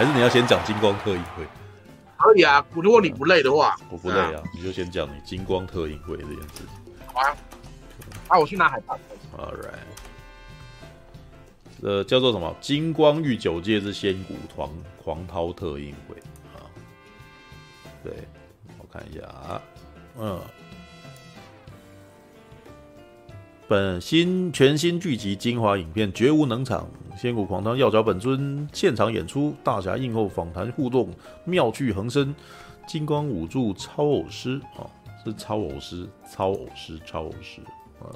还是你要先讲金光特映会？可以啊，如果你不累的话，我不累啊，啊你就先讲你金光特映会这件事。好啊，啊，我去拿海报。All right，呃，叫做什么？金光御九界之仙骨狂狂涛特映会啊？对，我看一下啊，嗯。本新全新剧集精华影片绝无能场，仙骨狂汤要找本尊现场演出，大侠映后访谈互动，妙趣横生，金光武助超偶师啊、哦，是超偶师，超偶师，超偶师啊。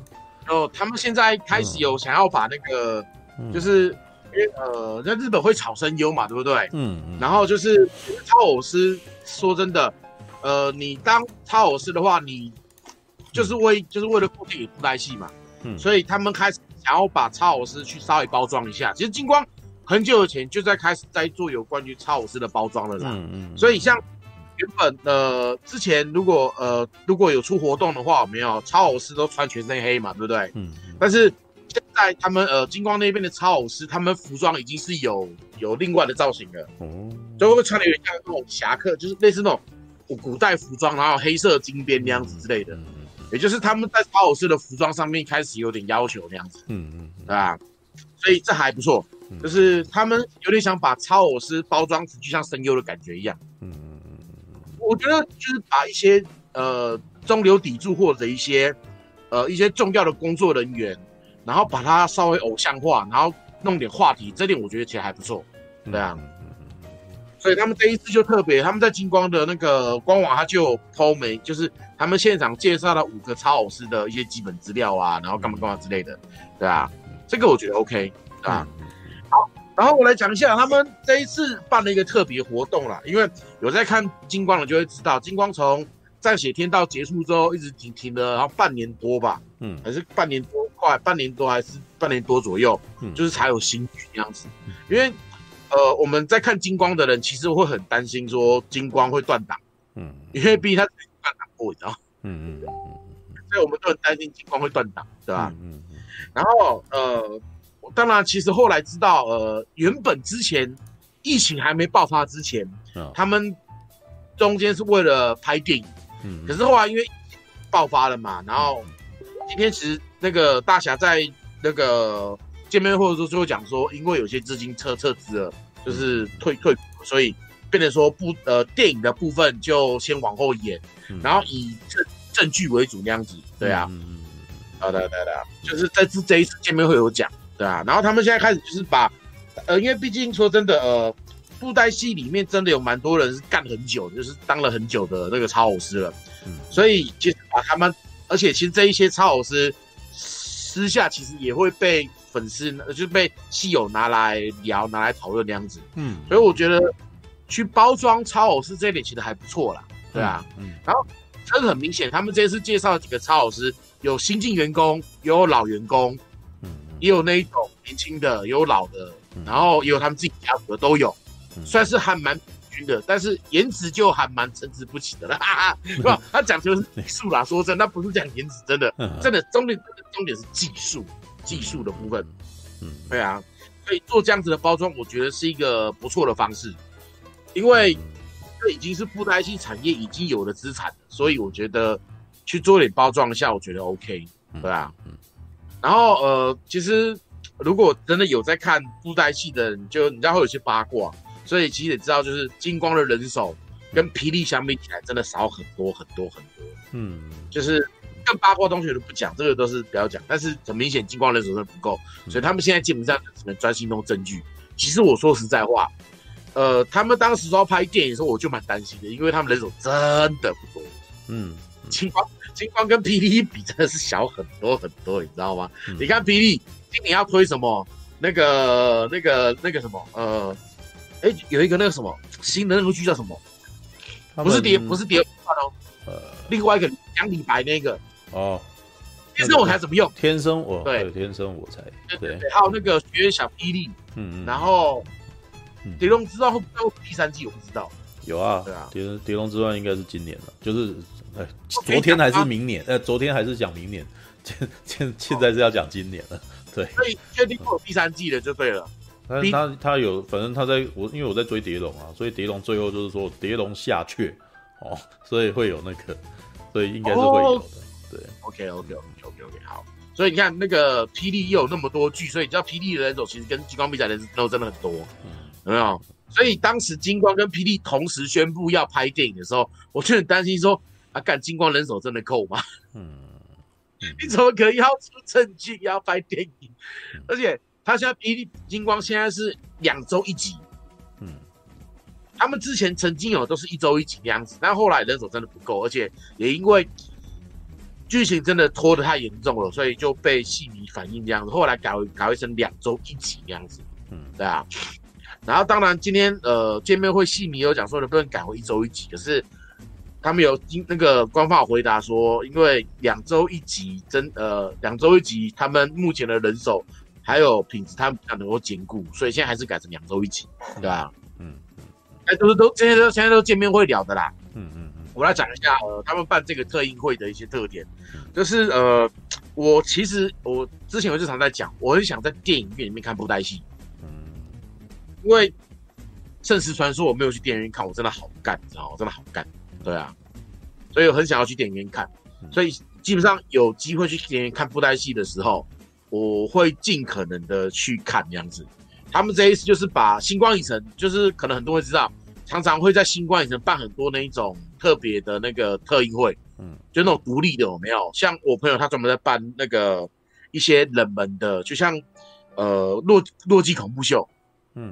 哦，他们现在开始有想要把那个，嗯、就是因为呃，在日本会炒声优嘛，对不对？嗯。嗯然后就是超偶师，说真的，呃，你当超偶师的话，你就是为、嗯、就是为了固定你布袋戏嘛。嗯、所以他们开始想要把超偶师去稍微包装一下。其实金光很久以前就在开始在做有关于超偶师的包装了啦。嗯嗯。所以像原本呃之前如果呃如果有出活动的话，有没有超偶师都穿全身黑嘛，对不对？嗯。但是现在他们呃金光那边的超偶师，他们服装已经是有有另外的造型了。哦。就会穿的有点像那种侠客，就是类似那种古代服装，然后黑色金边那样子之类的。也就是他们在超偶师的服装上面开始有点要求那样子，嗯嗯，对吧？所以这还不错，就是他们有点想把超偶师包装成就像声优的感觉一样，嗯嗯嗯。我觉得就是把一些呃中流砥柱或者一些呃一些重要的工作人员，然后把它稍微偶像化，然后弄点话题，这点我觉得其实还不错，对啊。所以他们这一次就特别，他们在金光的那个官网，他就有 po 没，就是他们现场介绍了五个超偶师的一些基本资料啊，然后干嘛干嘛之类的，对啊，这个我觉得 OK，对吧？好，然后我来讲一下，他们这一次办了一个特别活动啦，因为有在看金光的就会知道，金光从战血天道结束之后一直停停了，然后半年多吧，嗯，还是半年多快，半年多还是半年多左右，嗯，就是才有新剧这样子，因为。呃，我们在看金光的人，其实会很担心说金光会断档，嗯，因为毕竟他过，你知道嗯嗯嗯嗯，所以我们都很担心金光会断档，对吧？嗯嗯。然后呃，当然，其实后来知道，呃，原本之前疫情还没爆发之前，他们中间是为了拍电影，嗯，可是后来因为爆发了嘛，然后今天其实那个大侠在那个见面会的时候就会讲说，因为有些资金撤撤资了。就是退退，所以变得说不呃电影的部分就先往后演，嗯、然后以证证据为主那样子，对啊，嗯，好的对的，就是这次这一次见面会有讲，对啊，然后他们现在开始就是把呃，因为毕竟说真的呃，布袋戏里面真的有蛮多人是干很久，就是当了很久的那个超偶师了，嗯，所以其实把他们，而且其实这一些超偶师私下其实也会被。粉丝就是被戏友拿来聊，拿来讨论那样子，嗯，所以我觉得去包装超偶师这一点其实还不错啦，对啊，嗯，嗯。然后真的很明显，他们这次介绍的几个超偶师，有新进员工，也有老员工，嗯，也有那一种年轻的，也有老的，嗯、然后也有他们自己家族的都有，嗯、算是还蛮平均的，但是颜值就还蛮参差不齐的啦，哈哈，是吧？他讲究是技术啦，说真的，那不是讲颜值，真的，真的重点重点是技术。技术的部分，嗯，对啊，所以做这样子的包装，我觉得是一个不错的方式，因为这已经是布袋戏产业已经有的资产，所以我觉得去做点包装一下，我觉得 OK，对啊，嗯，然后呃，其实如果真的有在看布袋戏的人，就你知道会有些八卦，所以其实也知道，就是金光的人手跟霹雳相比起来，真的少很多很多很多，嗯，就是。更八卦东西都不讲，这个都是不要讲。但是很明显，金光人手是不够，所以他们现在基本上只能专心弄正剧。其实我说实在话，呃，他们当时说要拍电影的时候，我就蛮担心的，因为他们人手真的不多。嗯，金光金光跟霹雳比，真的是小很多很多，你知道吗？嗯、你看霹雳今年要推什么？那个那个那个什么？呃，哎、欸，有一个那个什么新的那个剧叫什么？不是蝶，不是蝶哦，呃，另外一个讲李白那个。哦，天生我才怎么用？天生我对，天生我才对，还有那个学小霹雳，嗯，然后《蝶龙之传》会不会第三季？我不知道。有啊，对啊，《蝶蝶龙之传》应该是今年了，就是哎，昨天还是明年？呃，昨天还是讲明年，现现现在是要讲今年了，对。所以确定会有第三季的就对了。但是他他有，反正他在我因为我在追蝶龙啊，所以蝶龙最后就是说蝶龙下阙哦，所以会有那个，所以应该是会有的。哦、对，OK OK OK OK OK 好。所以你看那个霹雳又有那么多剧，所以你知道霹雳的人手其实跟激光比起来的人都真的很多，嗯、有没有？所以当时金光跟霹雳同时宣布要拍电影的时候，我就很担心说啊，干金光人手真的够吗？嗯，你怎么可以要出证据要拍电影？嗯、而且他现在霹雳金光现在是两周一集，嗯，他们之前曾经有都是一周一集的样子，但后来人手真的不够，而且也因为剧情真的拖得太严重了，所以就被戏迷反映这样子，后来改为改为成两周一集这样子，嗯，对啊。然后当然今天呃见面会戏迷有讲说能不能改回一周一集，可是他们有经那个官方有回答说，因为两周一集真呃两周一集，他们目前的人手还有品质，他们不能够兼顾，所以现在还是改成两周一集，对吧？嗯嗯，哎，都是都现在都现在都见面会聊的啦。嗯嗯嗯，我来讲一下呃他们办这个特映会的一些特点，就是呃我其实我之前我就常在讲，我很想在电影院里面看布袋戏。因为《圣石传说》我没有去电影院看，我真的好干，你知道吗？我真的好干，对啊，所以我很想要去电影院看。所以基本上有机会去电影院看布袋戏的时候，我会尽可能的去看这样子。他们这一次就是把星光影城，就是可能很多人知道，常常会在星光影城办很多那一种特别的那个特映会，嗯，就那种独立的有没有？像我朋友他专门在办那个一些冷门的，就像呃洛洛基恐怖秀。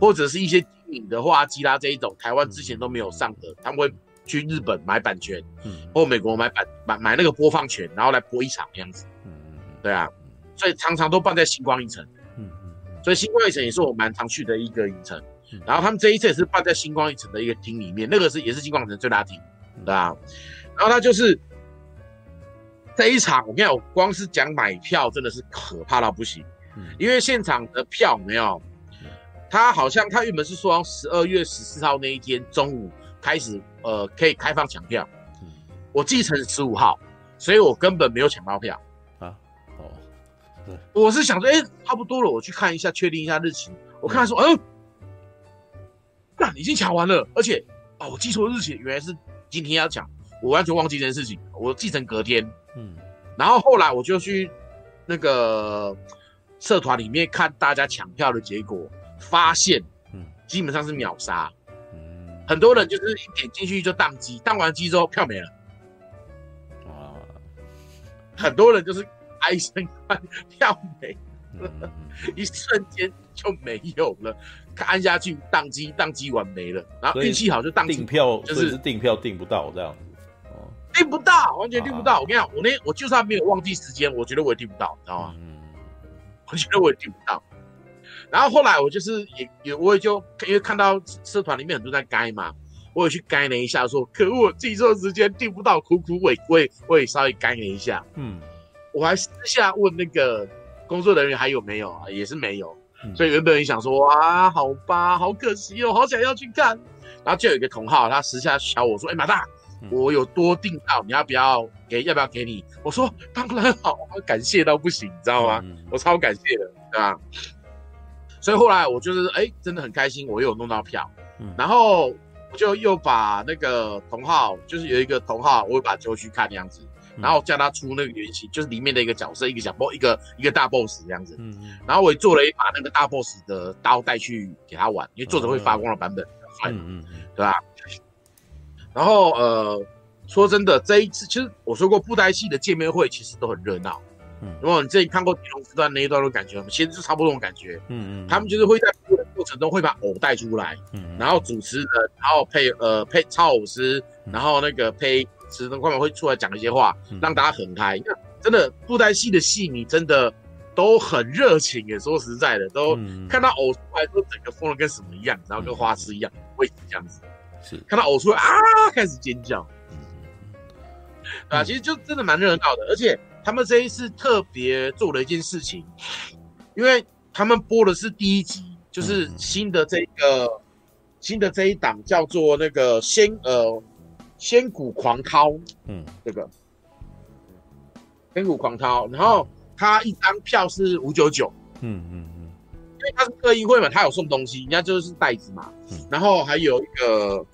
或者是一些电影的话，基拉这一种台湾之前都没有上的，他们会去日本买版权，嗯，或美国买版买买那个播放权，然后来播一场这样子，嗯嗯，对啊，所以常常都办在星光影城，嗯嗯，所以星光影城也是我蛮常去的一个影城，然后他们这一次也是办在星光影城的一个厅里面，那个是也是星光影城最大厅，对啊，然后他就是这一场，我跟你讲，我光是讲买票真的是可怕到不行，因为现场的票没有。他好像他原本是说十二月十四号那一天中午开始，呃，可以开放抢票。嗯，我记成十五号，所以我根本没有抢到票啊。哦，对，我是想说，哎、欸，差不多了，我去看一下，确定一下日期。我看他说，嗯，那、啊、已经抢完了，而且，哦，我记错日期，原来是今天要抢，我完全忘记这件事情，我记成隔天。嗯，然后后来我就去那个社团里面看大家抢票的结果。发现，嗯，基本上是秒杀，嗯，很多人就是一点进去就宕机，宕完机之后票没了，啊，很多人就是唉声叹票没了，嗯、一瞬间就没有了，按下去宕机，宕机完没了，然后运气好就宕机，订票就是订票订不到这样。子，哦，订不到，完全订不到。啊、我跟你讲，我那我就算没有忘记时间，我觉得我也订不到，你知道吗？嗯，我觉得我也订不到。然后后来我就是也也我也就因为看到社团里面很多在改嘛，我也去改了一下说，说可恶，我记错时间订不到，苦苦委我也我也稍微改了一下，嗯，我还私下问那个工作人员还有没有啊，也是没有，嗯、所以原本也想说哇，好吧，好可惜哦，好想要去看，然后就有一个同好他私下敲我说，哎马大，我有多订到，你要不要给要不要给你？我说当然好，感谢到不行，你知道吗？嗯、我超感谢的，对吧？所以后来我就是哎、欸，真的很开心，我又有弄到票，嗯、然后我就又把那个同号，就是有一个同号，我会把球去看这样子，嗯、然后叫他出那个原型，就是里面的一个角色，一个小 boss，一个一个大 boss 这样子，嗯嗯，然后我也做了一把那个大 boss 的刀带去给他玩，因为作者会发光的版本，嗯嗯，对吧？然后呃，说真的，这一次其实我说过，布袋戏的见面会其实都很热闹。如果你之前看过《狄龙之段》那一段的感觉，其实就差不多这种感觉。嗯嗯，他们就是会在播的过程中会把偶带出来，嗯，然后主持人，然后配呃配超偶师，然后那个配持人官们会出来讲一些话，让大家很开。真的布袋戏的戏迷真的都很热情耶，说实在的，都看到偶出来都整个疯了跟什么一样，然后跟花痴一样，会这样子。是看到偶出来啊，开始尖叫。嗯，对啊，其实就真的蛮热闹的，而且。他们这一次特别做了一件事情，因为他们播的是第一集，就是新的这个、嗯、新的这一档叫做那个仙呃仙骨狂涛，嗯，这个仙骨狂涛，然后他一张票是五九九，嗯嗯嗯，因为他是特映会嘛，他有送东西，人家就是袋子嘛，嗯、然后还有一个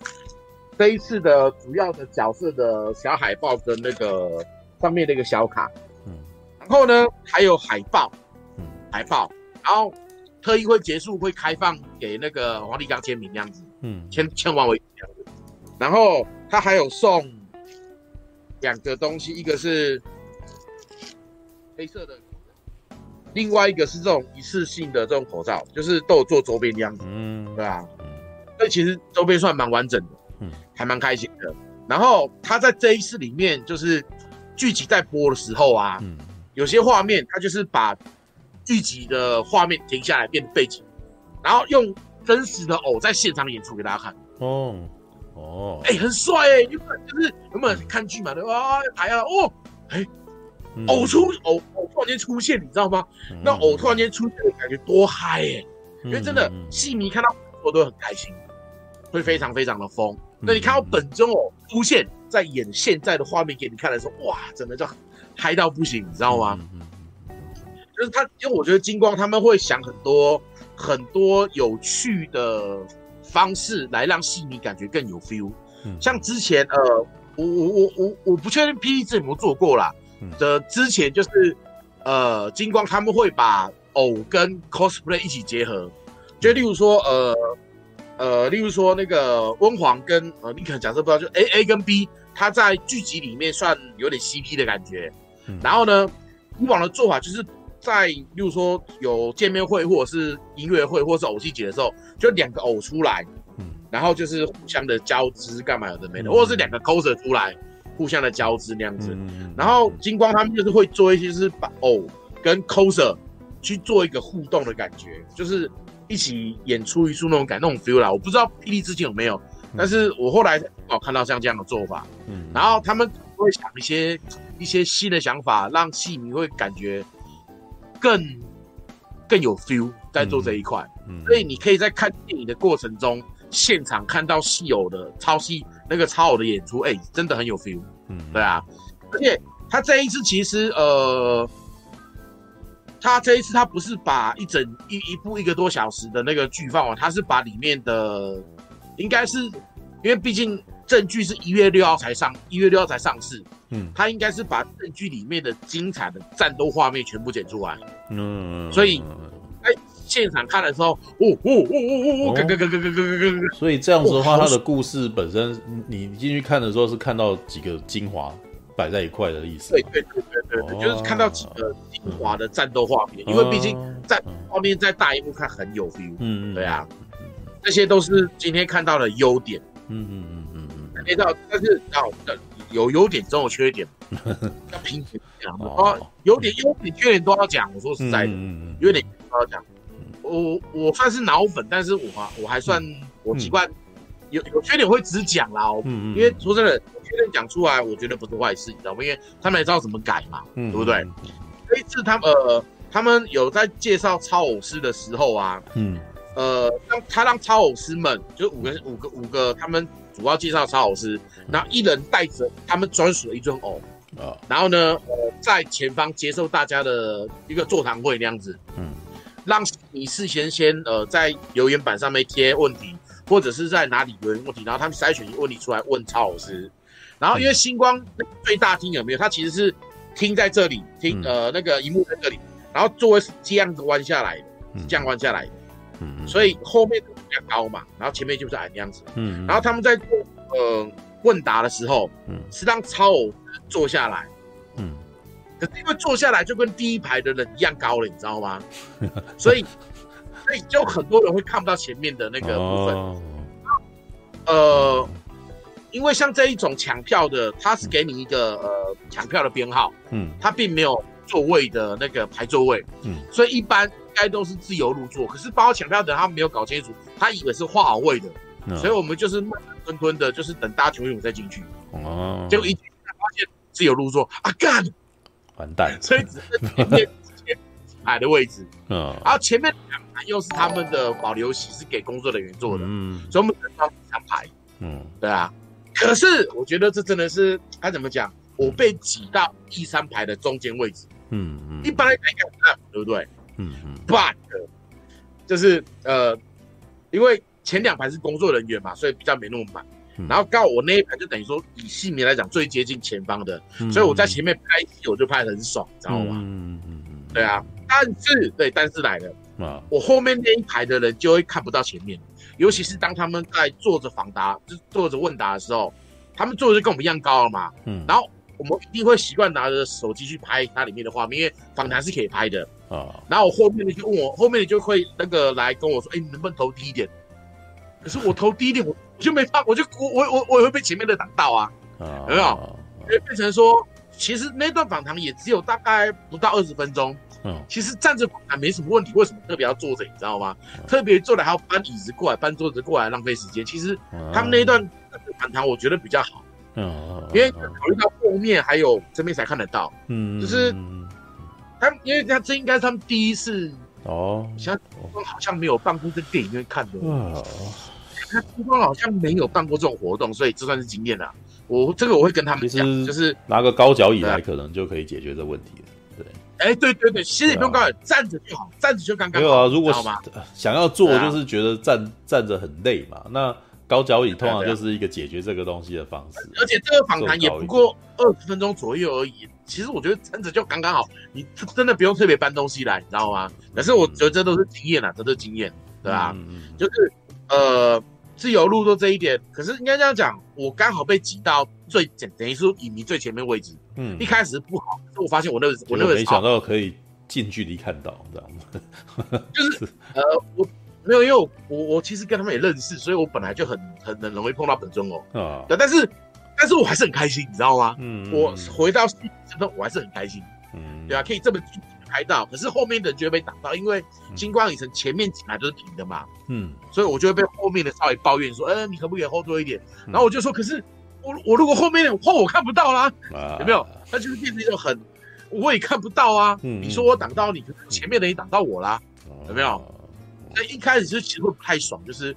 这一次的主要的角色的小海报跟那个上面的一个小卡，嗯，然后呢还有海报，嗯，海报，然后特意会结束会开放给那个黄立刚签名这样子，嗯，签签完为止这样子，然后他还有送两个东西，一个是黑色的。另外一个是这种一次性的这种口罩，就是都有做周边的样子，嗯，对啊，所以其实周边算蛮完整的，嗯，还蛮开心的。然后他在这一次里面，就是剧集在播的时候啊，嗯，有些画面它就是把剧集的画面停下来变背景，然后用真实的偶在现场演出给大家看。哦，哦，哎，很帅哎，就是有没有看剧嘛？对吧？还要哦，哎。偶出偶偶突然间出现，你知道吗？那偶突然间出现的感觉多嗨耶！因为真的戏迷看到我都很开心，会非常非常的疯。那你看到本尊偶出现在演现在的画面给你看的时候，哇，真的就嗨到不行，你知道吗？就是他，因为我觉得金光他们会想很多很多有趣的方式来让戏迷感觉更有 feel。像之前呃，我我我我我不确定 P E 字有没有做过啦。的之前就是，呃，金光他们会把偶跟 cosplay 一起结合，就例如说，呃，呃，例如说那个温黄跟呃，你可能假设不知道，就 A A 跟 B，他在剧集里面算有点 CP 的感觉。嗯、然后呢，以往的做法就是在例如说有见面会或者是音乐会或者是偶戏节的时候，就两个偶出来，嗯，然后就是互相的交织干嘛有的没的，嗯、或者是两个 coser 出来。互相的交织那样子，嗯、然后金光他们就是会做一些，就是把偶跟 coser 去做一个互动的感觉，就是一起演出一出那种感那种 feel 啦。我不知道霹雳之前有没有，嗯、但是我后来哦看到像这样的做法，嗯，然后他们会想一些一些新的想法，让戏迷会感觉更更有 feel 在做这一块，嗯，嗯，所以你可以在看电影的过程中，现场看到戏偶的超戏。那个超偶的演出，哎、欸，真的很有 feel，嗯，对啊，而且他这一次其实，呃，他这一次他不是把一整一一部一个多小时的那个剧放完，他是把里面的，应该是因为毕竟正剧是一月六号才上，一月六号才上市，嗯，他应该是把正剧里面的精彩的战斗画面全部剪出来，嗯，所以，哎。现场看的时候，哦哦哦哦哦，咯咯咯咯咯咯咯。所以这样子的话，他的故事本身，你进去看的时候是看到几个精华摆在一块的意思。对对对对对，就是看到几个精华的战斗画面，因为毕竟在画面在大荧幕看很有 feel。嗯嗯，对啊，这些都是今天看到的优点。嗯嗯嗯嗯嗯，看到，但是要有优点总有缺点，要平衡讲哦，优点优点缺点都要讲。我说实在的，优点都要讲。我我算是脑粉，但是我我还算我习惯有有缺点会只讲啦，嗯，因为说真的，缺点讲出来，我觉得不是坏事，你知道吗？因为他们也知道怎么改嘛，嗯对不对？这一次他们呃，他们有在介绍超偶师的时候啊，嗯，呃，让他让超偶师们就五个五个五个，他们主要介绍超偶师，然后一人带着他们专属的一尊偶啊，然后呢，呃，在前方接受大家的一个座谈会那样子，嗯。让你事先先呃在留言板上面贴问题，或者是在哪里留言问题，然后他们筛选一个问题出来问超老师。然后因为星光最大厅有没有？它其实是厅在这里，厅呃那个荧幕在这里，然后座位是这样子弯下来的，这样弯下来的，嗯，所以后面比较高嘛，然后前面就是矮那样子，嗯，然后他们在做呃问答的时候，嗯，是让超偶坐下来，嗯。可是因为坐下来就跟第一排的人一样高了，你知道吗？所以，所以就很多人会看不到前面的那个部分。Oh. 呃，因为像这一种抢票的，他是给你一个呃抢票的编号，嗯，他并没有座位的那个排座位，嗯，所以一般应该都是自由入座。可是包括抢票的人他没有搞清楚，他以为是画好位的，oh. 所以我们就是慢慢吞吞的，就是等大家全部再进去。哦，结果一进去发现自由入座啊干！完蛋，所以只是前面前排的位置，嗯，然后前面两排又是他们的保留席，是给工作人员坐的，嗯，所以我们只能三排，嗯，对啊。可是我觉得这真的是该怎么讲？我被挤到第三排的中间位置，嗯嗯，一般来讲对，不对？嗯嗯。But 就是呃，因为前两排是工作人员嘛，所以比较没那么满。嗯、然后刚好我那一排就等于说以姓名来讲最接近前方的，嗯、所以我在前面拍戏我就拍得很爽，知道吗？嗯嗯嗯，对啊。但是对，但是来了啊，我后面那一排的人就会看不到前面，尤其是当他们在坐着访答，就坐着问答的时候，他们坐的就跟我们一样高了嘛。嗯，然后我们一定会习惯拿着手机去拍它里面的画面，因为访谈是可以拍的啊。然后我后面的就问我，后面的就会那个来跟我说，哎，你能不能投低一点？可是我投低一点，我就没法，我就我我我我也会被前面的挡到啊，有没有？所以变成说，其实那段访谈也只有大概不到二十分钟。嗯，其实站着访谈没什么问题，为什么特别要坐着？你知道吗？特别坐着还要搬椅子过来，搬桌子过来，浪费时间。其实他们那一段访谈，我觉得比较好。嗯，因为考虑到后面还有这边才看得到。嗯，就是他们，因为他这应该是他们第一次哦，像好像没有办过在电影院看的。哦，他金光好像没有办过这种活动，所以这算是经验了。我这个我会跟他们讲，就是拿个高脚椅来，可能就可以解决这问题了。对。哎，对对对，其实也不用高，站着就好，站着就刚刚好。没有啊，如果想要坐，就是觉得站站着很累嘛。那高脚椅通常就是一个解决这个东西的方式。而且这个访谈也不过二十分钟左右而已。其实我觉得站着就刚刚好，你真的不用特别搬东西来，你知道吗？可是我觉得这都是经验啊，这都是经验，对吧？就是呃，自由路都这一点，可是应该这样讲，我刚好被挤到最简等于说影迷最前面位置。嗯，一开始不好，可是我发现我那个我那个没想到可以近距离看到，知道吗？就是呃，我没有，因为我我我其实跟他们也认识，所以我本来就很很很容易碰到本尊哦。啊，对，但是但是我还是很开心，你知道吗？嗯，我回到戏真的我还是很开心。嗯，对啊，可以这么近拍到，可是后面的人就会被挡到，因为金光影城前面几排都是平的嘛。嗯，所以我就会被后面的稍微抱怨说，呃，你可不可以后座一点？然后我就说，可是。我我如果后面的话我看不到啦，有没有？那就是变成一种很，我也看不到啊。你说我挡到你，前面的也挡到我啦，有没有？那一开始就其实会不太爽，就是，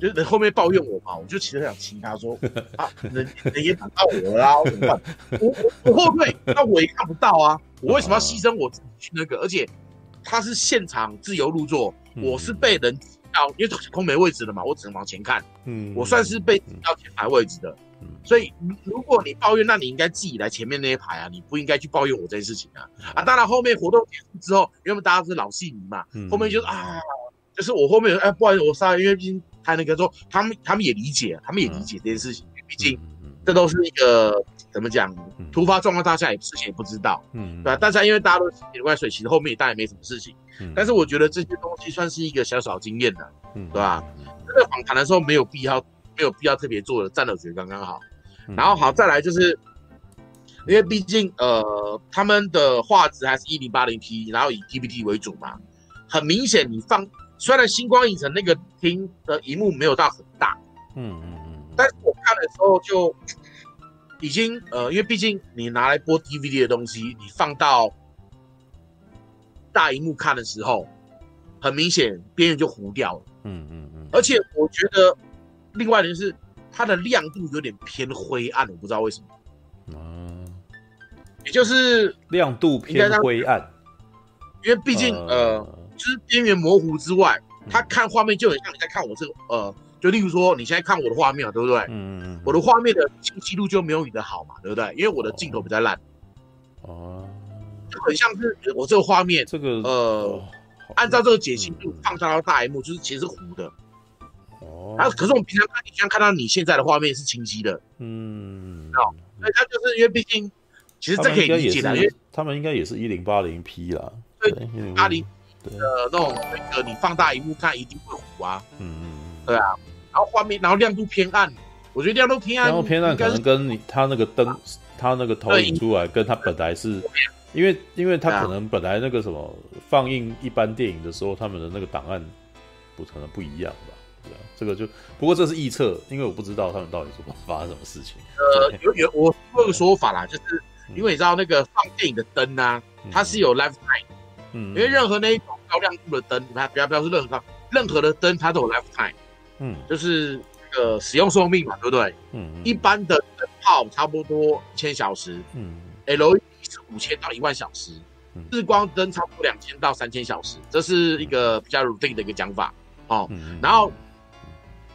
就是人后面抱怨我嘛，我就其实很想亲他说 啊，人人也挡到我啦，我 怎么办？我我后退，那我也看不到啊，我为什么要牺牲我自己去那个？而且他是现场自由入座，我是被人挤到，因为空没位置了嘛，我只能往前看。嗯，我算是被挤到前排位置的。所以，如果你抱怨，那你应该自己来前面那一排啊，你不应该去抱怨我这件事情啊。啊，当然后面活动结束之后，因为大家是老戏迷嘛，后面就是啊，就是我后面哎，不好意思，我杀了，因为毕竟他那个说，他们他们也理解，他们也理解这件事情，毕竟这都是一个怎么讲，突发状况，大家也事情也不知道，嗯，对吧？大家因为大家都是里外水，其实后面也当然没什么事情，但是我觉得这些东西算是一个小小经验的，嗯，对吧？这个访谈的时候没有必要，没有必要特别做的，站了我觉得刚刚好。然后好，再来就是，因为毕竟呃，他们的画质还是一零八零 P，然后以 DVD 为主嘛，很明显你放，虽然星光影城那个厅的荧幕没有到很大，嗯嗯嗯，但是我看的时候就已经呃，因为毕竟你拿来播 DVD 的东西，你放到大荧幕看的时候，很明显边缘就糊掉了，嗯嗯嗯，而且我觉得另外一个是。它的亮度有点偏灰暗，我不知道为什么。嗯，也就是亮度偏灰暗，因为毕竟呃，就是边缘模糊之外，它看画面就很像你在看我这个呃，就例如说你现在看我的画面，对不对？嗯嗯。我的画面的清晰度就没有你的好嘛，对不对？因为我的镜头比较烂。哦。就很像是我这个画面，这个呃，按照这个解析度放大到大萤幕，就是其实是糊的。然后，可是我们平常看，你像看到你现在的画面是清晰的，嗯，哦，所以他就是因为毕竟，其实这可以理解的，因为他们应该也是一零八零 P 啦，对，八零的那种那个你放大荧幕看一定会糊啊，嗯嗯，对啊，然后画面，然后亮度偏暗，我觉得亮度偏暗，然后偏暗可能跟你他那个灯，他那个投影出来跟他本来是，因为因为他可能本来那个什么放映一般电影的时候，他们的那个档案不可能不一样吧。这个就不过这是预测，因为我不知道他们到底是发生什么事情。呃，有有我有个说法啦，就是因为你知道那个放电影的灯啊，它是有 lifetime，嗯，因为任何那一种高亮度的灯，你看不要不要是任何任何的灯，它都有 lifetime，嗯，就是那个使用寿命嘛，对不对？嗯，一般的灯泡差不多一千小时，嗯，LED 是五千到一万小时，日光灯差不多两千到三千小时，这是一个比较 routine 的一个讲法哦。然后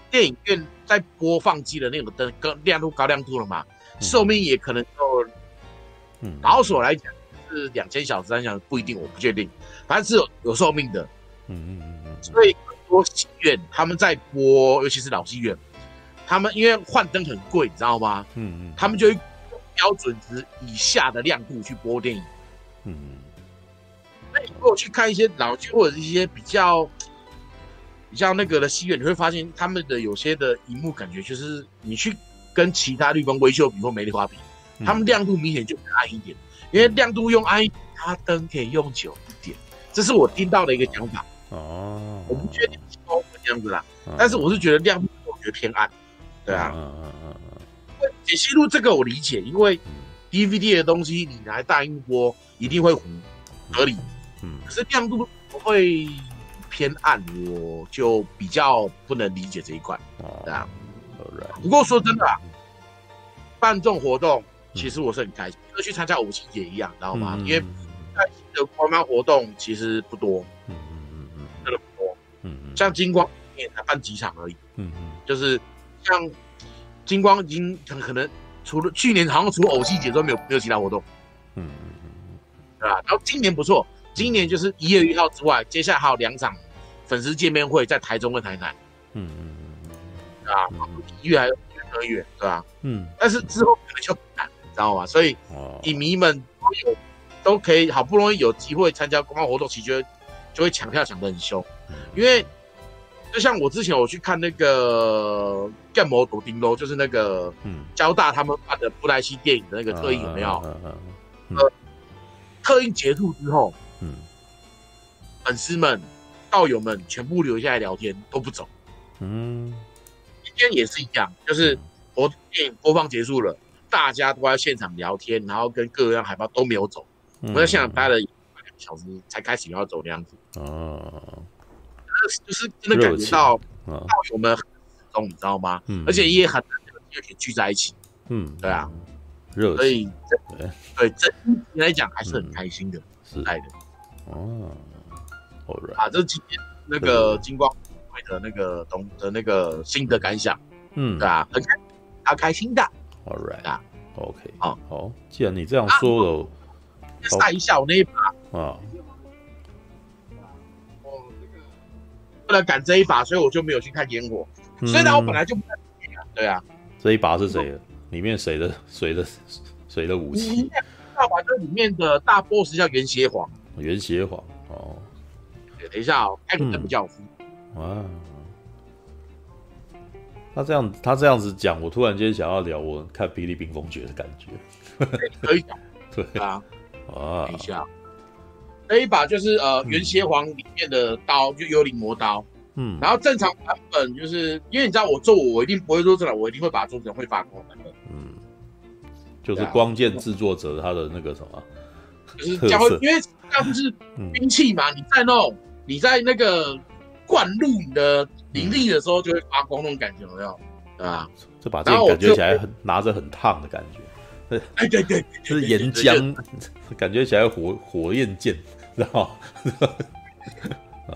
电影院在播放机的那个灯，更亮度高亮度了嘛，寿命也可能就，保守来讲是两千小时，三千小时不一定，我不确定，反正是有有寿命的。嗯嗯嗯嗯。所以很多戏院他们在播，尤其是老戏院，他们因为换灯很贵，你知道吗？嗯嗯。他们就用标准值以下的亮度去播电影。嗯。那你如果去看一些老剧或者一些比较比较那个的戏院，你会发现他们的有些的荧幕感觉就是你去跟其他绿光微秀比或梅丽花比，他们亮度明显就更暗一点，因为亮度用暗一点，它灯可以用久一点，这是我听到的一个讲法。哦，我不确定是不是这样子啦，但是我是觉得亮度我觉得偏暗，对啊。嗯嗯嗯嗯。解析度这个我理解，因为 DVD 的东西你来大萤幕播一定会糊，合理。嗯，可是亮度不会偏暗，我就比较不能理解这一块。哦，对啊。不过说真的啊，办这种活动，其实我是很开心，跟去参加武器节一样，知道吗？因为在的官方活动其实不多，嗯嗯嗯真的不多。嗯嗯，像金光也才办几场而已。嗯嗯，就是像金光已经可能除了去年好像除了武器节都没有没有其他活动。嗯嗯嗯，对吧？然后今年不错。今年就是一月一号之外，接下来还有两场粉丝见面会，在台中跟台南。嗯嗯嗯，对吧？一月还有二月，对吧？嗯。但是之后可能就难，你知道吗？所以影迷们都有都可以好不容易有机会参加公关活动，其实就会抢票抢得很凶。因为就像我之前我去看那个《干魔夺丁喽》，就是那个交大他们办的布莱西电影的那个特映有没有？呃，特映结束之后。嗯，粉丝们、道友们全部留下来聊天，都不走。嗯，今天也是一样，就是我电影播放结束了，大家都在现场聊天，然后跟各样海报都没有走。嗯、我在现场待了两个小时，才开始要走那样子。哦，就是真的感觉到道友们很始终，你知道吗？嗯，而且也很难有点聚在一起。嗯，对啊，热，所以对整体来讲还是很开心的，是爱的。哦，好，right. 啊，这是今天那个金光会的那个东的那个新的感想，嗯，对啊，很开，好开心的，All right，啊，OK，好，好，既然你这样说了，晒一下我那一把。啊，哦，这个为了赶这一把，所以我就没有去看烟火，虽然我本来就不太对啊，这一把是谁的？里面谁的谁的谁的武器？大把这里面的大 boss 叫元邪皇。元邪皇哦，等一下哦，艾伦比较哇，他这样他这样子讲，我突然间想要聊我看《霹雳兵封诀》的感觉，可以讲，对。啊，啊，等一下，这一把就是呃原邪皇里面的刀，就幽灵魔刀，嗯，然后正常版本就是因为你知道我做我一定不会做这个，我一定会把它做成会发光的版本，嗯，就是光剑制作者他的那个什么，就是将会因为。那不是兵器嘛？你在那种你在那个灌入你的灵力的时候，就会发光那种感觉，有没有？对吧？这把剑感觉起来很拿着很烫的感觉。哎，对对，就是岩浆，感觉起来火火焰剑，知道吗？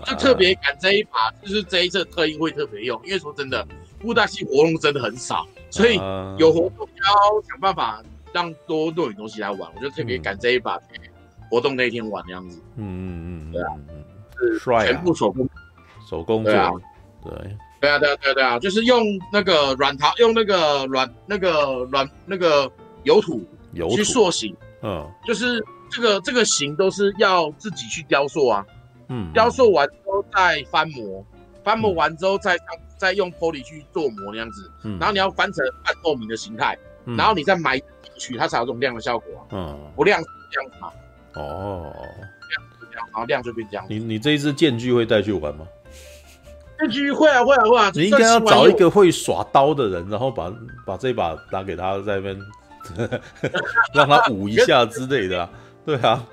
就特别赶这一把，就是这一次特映会特别用，因为说真的，布袋戏活动真的很少，所以有活动要想办法让多弄点东西来玩，我就特别赶这一把。活动那一天玩的样子，嗯嗯嗯，对啊，是全部手工，手工做，对啊，对，对啊，对啊，对啊，就是用那个软陶，用那个软那个软那个油土油去塑形，嗯，就是这个这个形都是要自己去雕塑啊，嗯，雕塑完之后再翻模，翻模完之后再再用玻璃去做模那样子，嗯，然后你要翻成半透明的形态，然后你再埋进去，它才有这种亮的效果啊，嗯，不亮是这样子嘛。哦，然后亮就变这样。你你这一支剑具会带去玩吗？剑具会啊会啊会啊！你应该要找一个会耍刀的人，然后把把这把拿给他，在那边 让他舞一下之类的、啊。对啊，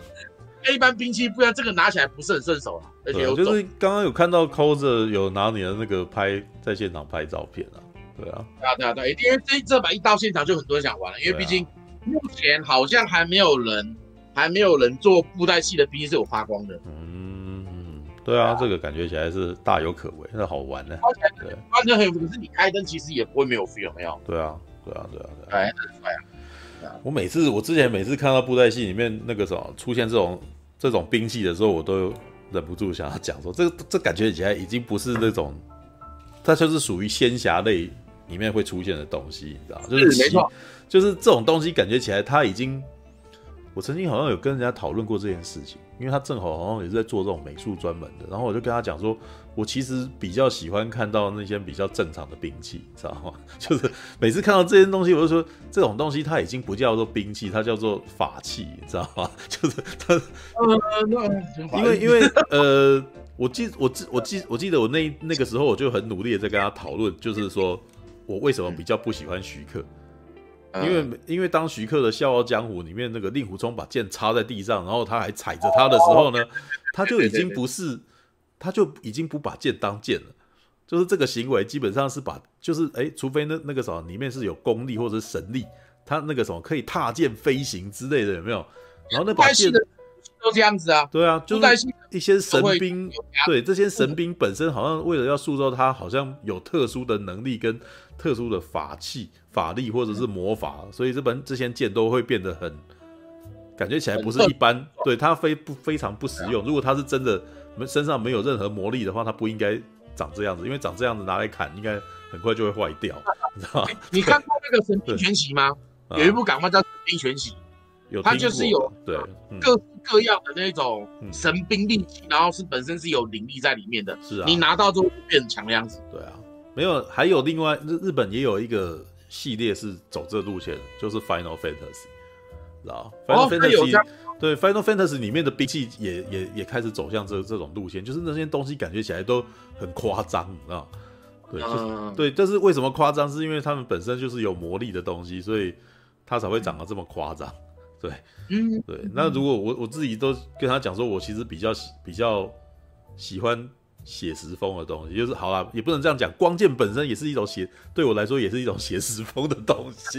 一般兵器不然这个拿起来不是很顺手啊。而且就是刚刚有看到抠着有拿你的那个拍在现场拍照片啊。对啊，对啊对啊对，因为这这把一到现场就很多人想玩了，因为毕竟目前好像还没有人。还没有人做布袋戏的兵器是有发光的。嗯，对啊，这个感觉起来是大有可为，那好玩呢。对，反正很有，可是你开灯其实也不会没有 feel，有没有？对啊，对啊，对啊，对啊。哎，很帅啊！我每次我之前每次看到布袋戏里面那个什么出现这种这种兵器的时候，我都忍不住想要讲说，这这感觉起来已经不是那种，它就是属于仙侠类里面会出现的东西，你知道就是没错，就是这种东西感觉起来它已经。我曾经好像有跟人家讨论过这件事情，因为他正好好像也是在做这种美术专门的，然后我就跟他讲说，我其实比较喜欢看到那些比较正常的兵器，知道吗？就是每次看到这些东西，我就说这种东西它已经不叫做兵器，它叫做法器，你知道吗？就是它，因为因为呃，我记我记我记我记得我那那个时候我就很努力的在跟他讨论，就是说我为什么比较不喜欢徐克。因为因为当徐克的《笑傲江湖》里面那个令狐冲把剑插在地上，然后他还踩着他的时候呢，他就已经不是，他就已经不把剑当剑了，就是这个行为基本上是把，就是哎，除非那那个什么里面是有功力或者是神力，他那个什么可以踏剑飞行之类的有没有？然后那把剑都这样子啊，对啊，就是一些神兵，对这些神兵本身好像为了要塑造他，好像有特殊的能力跟特殊的法器。法力或者是魔法，所以这本这些剑都会变得很，感觉起来不是一般，对它非不非常不实用。如果他是真的身上没有任何魔力的话，他不应该长这样子，因为长这样子拿来砍，应该很快就会坏掉，你知道吗？你看过那个《神兵全袭》吗？有一部港漫叫《神兵全袭》，它就是有对各式各样的那种神兵利器，然后是本身是有灵力在里面的，是啊，你拿到之后就变成强的样子。对啊，没有，还有另外日日本也有一个。系列是走这路线，就是 Final Fantasy，知道 Final Fantasy 对 Final Fantasy 里面的兵器也也也开始走向这这种路线，就是那些东西感觉起来都很夸张，你知道对，就是对，但是为什么夸张？是因为他们本身就是有魔力的东西，所以它才会长得这么夸张。对，嗯，对。那如果我我自己都跟他讲说，我其实比较喜比较喜欢。写实风的东西，就是好了，也不能这样讲。光剑本身也是一种写，对我来说也是一种写实风的东西。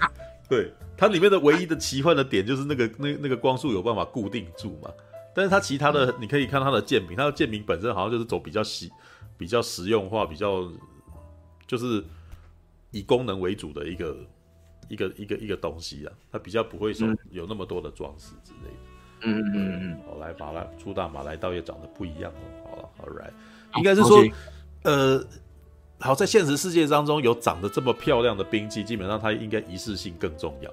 对，它里面的唯一的奇幻的点就是那个那那个光束有办法固定住嘛。但是它其他的，你可以看它的剑柄，它的剑柄本身好像就是走比较实、比较实用化、比较就是以功能为主的一个一个一个一个东西啊。它比较不会说有那么多的装饰之类的。嗯嗯嗯嗯。好，来马来出大马来刀也长得不一样哦。Alright，应该是说呃，好，在现实世界当中有长得这么漂亮的兵器，基本上它应该仪式性更重要。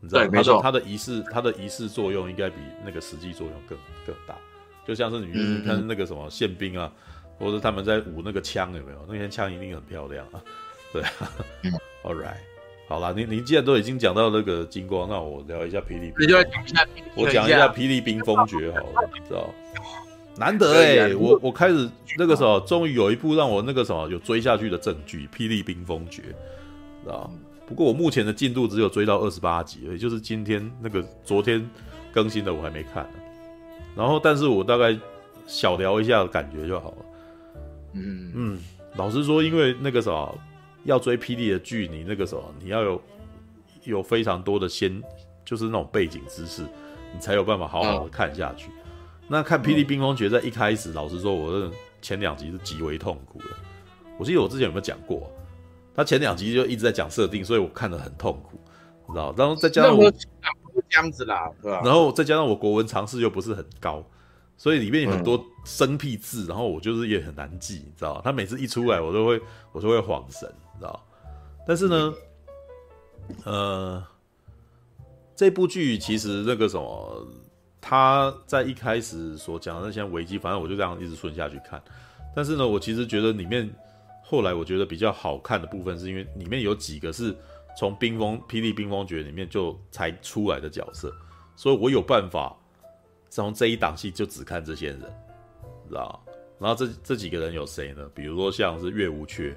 你知道，没错，它的仪式，它的仪式作用应该比那个实际作用更更大。就像是你你看那个什么宪兵啊，或者他们在舞那个枪有没有？那些枪一定很漂亮啊。对啊，Alright，好啦，你你既然都已经讲到那个金光，那我聊一下霹雳兵，我讲一下霹雳冰封诀好了，你知道。难得哎、欸，我我开始那个时候终于有一部让我那个什么有追下去的证据，《霹雳冰封诀》，知道？不过我目前的进度只有追到二十八集，也就是今天那个昨天更新的我还没看。然后，但是我大概小聊一下感觉就好了。嗯嗯，老实说，因为那个什么要追霹雳的剧，你那个什么你要有有非常多的先就是那种背景知识，你才有办法好好的看下去。那看《霹雳冰封诀》在一开始，老实说，我的前两集是极为痛苦的。我记得我之前有没有讲过？他前两集就一直在讲设定，所以我看得很痛苦，你知道？然后再加上我这样子啦，对吧？然后再加上我国文常识又不是很高，所以里面有很多生僻字，然后我就是也很难记，你知道？他每次一出来，我都会我就会恍神，你知道？但是呢，呃，这部剧其实那个什么。他在一开始所讲的那些危机，反正我就这样一直顺下去看。但是呢，我其实觉得里面后来我觉得比较好看的部分，是因为里面有几个是从冰封《霹雳冰封诀》里面就才出来的角色，所以我有办法从这一档戏就只看这些人，知道？然后这这几个人有谁呢？比如说像是岳无缺，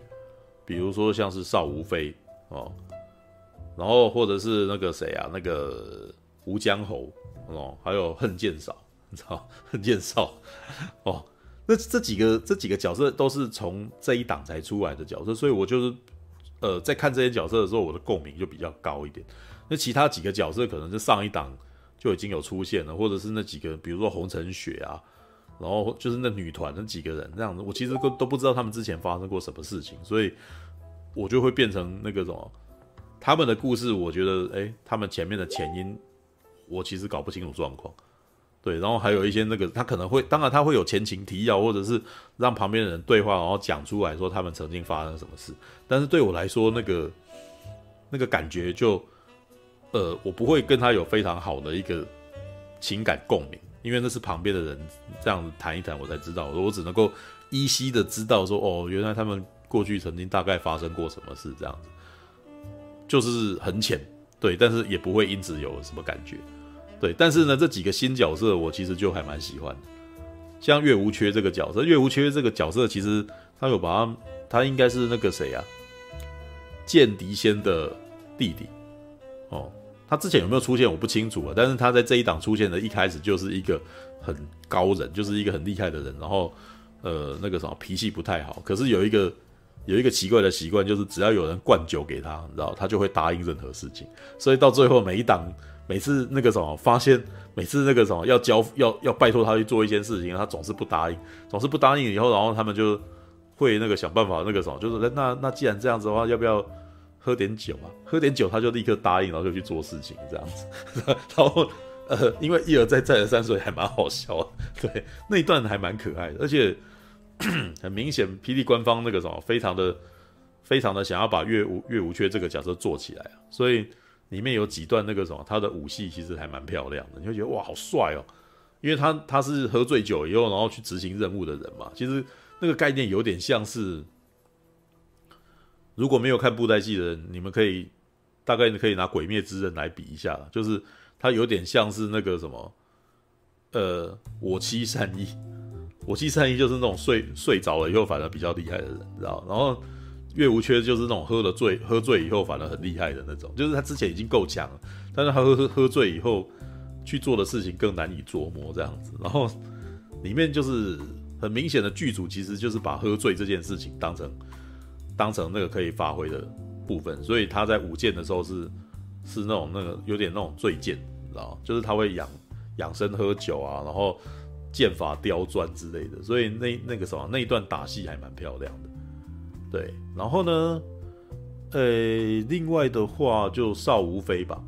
比如说像是邵无非哦，然后或者是那个谁啊，那个吴江侯。哦，还有恨剑少，你知道 恨剑少哦，那这几个这几个角色都是从这一档才出来的角色，所以我就是呃在看这些角色的时候，我的共鸣就比较高一点。那其他几个角色可能是上一档就已经有出现了，或者是那几个，比如说红尘雪啊，然后就是那女团那几个人这样子，我其实都都不知道他们之前发生过什么事情，所以我就会变成那个什么，他们的故事，我觉得，哎，他们前面的前因，我其实搞不清楚状况，对，然后还有一些那个，他可能会，当然他会有前情提要，或者是让旁边的人对话，然后讲出来说他们曾经发生什么事，但是对我来说，那个那个感觉就。呃，我不会跟他有非常好的一个情感共鸣，因为那是旁边的人这样子谈一谈，我才知道。我只能够依稀的知道说，哦，原来他们过去曾经大概发生过什么事，这样子，就是很浅，对，但是也不会因此有什么感觉，对。但是呢，这几个新角色我其实就还蛮喜欢，像岳无缺这个角色，岳无缺这个角色其实他有把他，他应该是那个谁啊，剑笛仙的弟弟。哦，他之前有没有出现我不清楚啊，但是他在这一档出现的一开始就是一个很高人，就是一个很厉害的人，然后呃那个什么脾气不太好，可是有一个有一个奇怪的习惯，就是只要有人灌酒给他，你知道，他就会答应任何事情。所以到最后每一档每次那个什么发现，每次那个什么要交要要拜托他去做一件事情，他总是不答应，总是不答应以后，然后他们就会那个想办法那个什么，就是那那既然这样子的话，要不要？喝点酒啊，喝点酒，他就立刻答应，然后就去做事情，这样子。然后，呃，因为一而再，再而三，所以还蛮好笑的。对，那一段还蛮可爱的，而且 很明显，霹雳官方那个什么，非常的、非常的想要把岳无岳无缺这个角色做起来啊。所以里面有几段那个什么，他的武戏其实还蛮漂亮的，你会觉得哇，好帅哦。因为他他是喝醉酒以后，然后去执行任务的人嘛。其实那个概念有点像是。如果没有看布袋戏的人，你们可以大概可以拿《鬼灭之刃》来比一下了，就是他有点像是那个什么，呃，我妻善逸，我妻善逸就是那种睡睡着了以后反而比较厉害的人，知道？然后岳无缺就是那种喝了醉喝醉以后反而很厉害的那种，就是他之前已经够强了，但是他喝喝喝醉以后去做的事情更难以琢磨这样子。然后里面就是很明显的剧组其实就是把喝醉这件事情当成。当成那个可以发挥的部分，所以他在舞剑的时候是是那种那个有点那种醉剑，知道，就是他会养养生喝酒啊，然后剑法刁钻之类的，所以那那个什么那一段打戏还蛮漂亮的。对，然后呢，呃、另外的话就邵无非吧，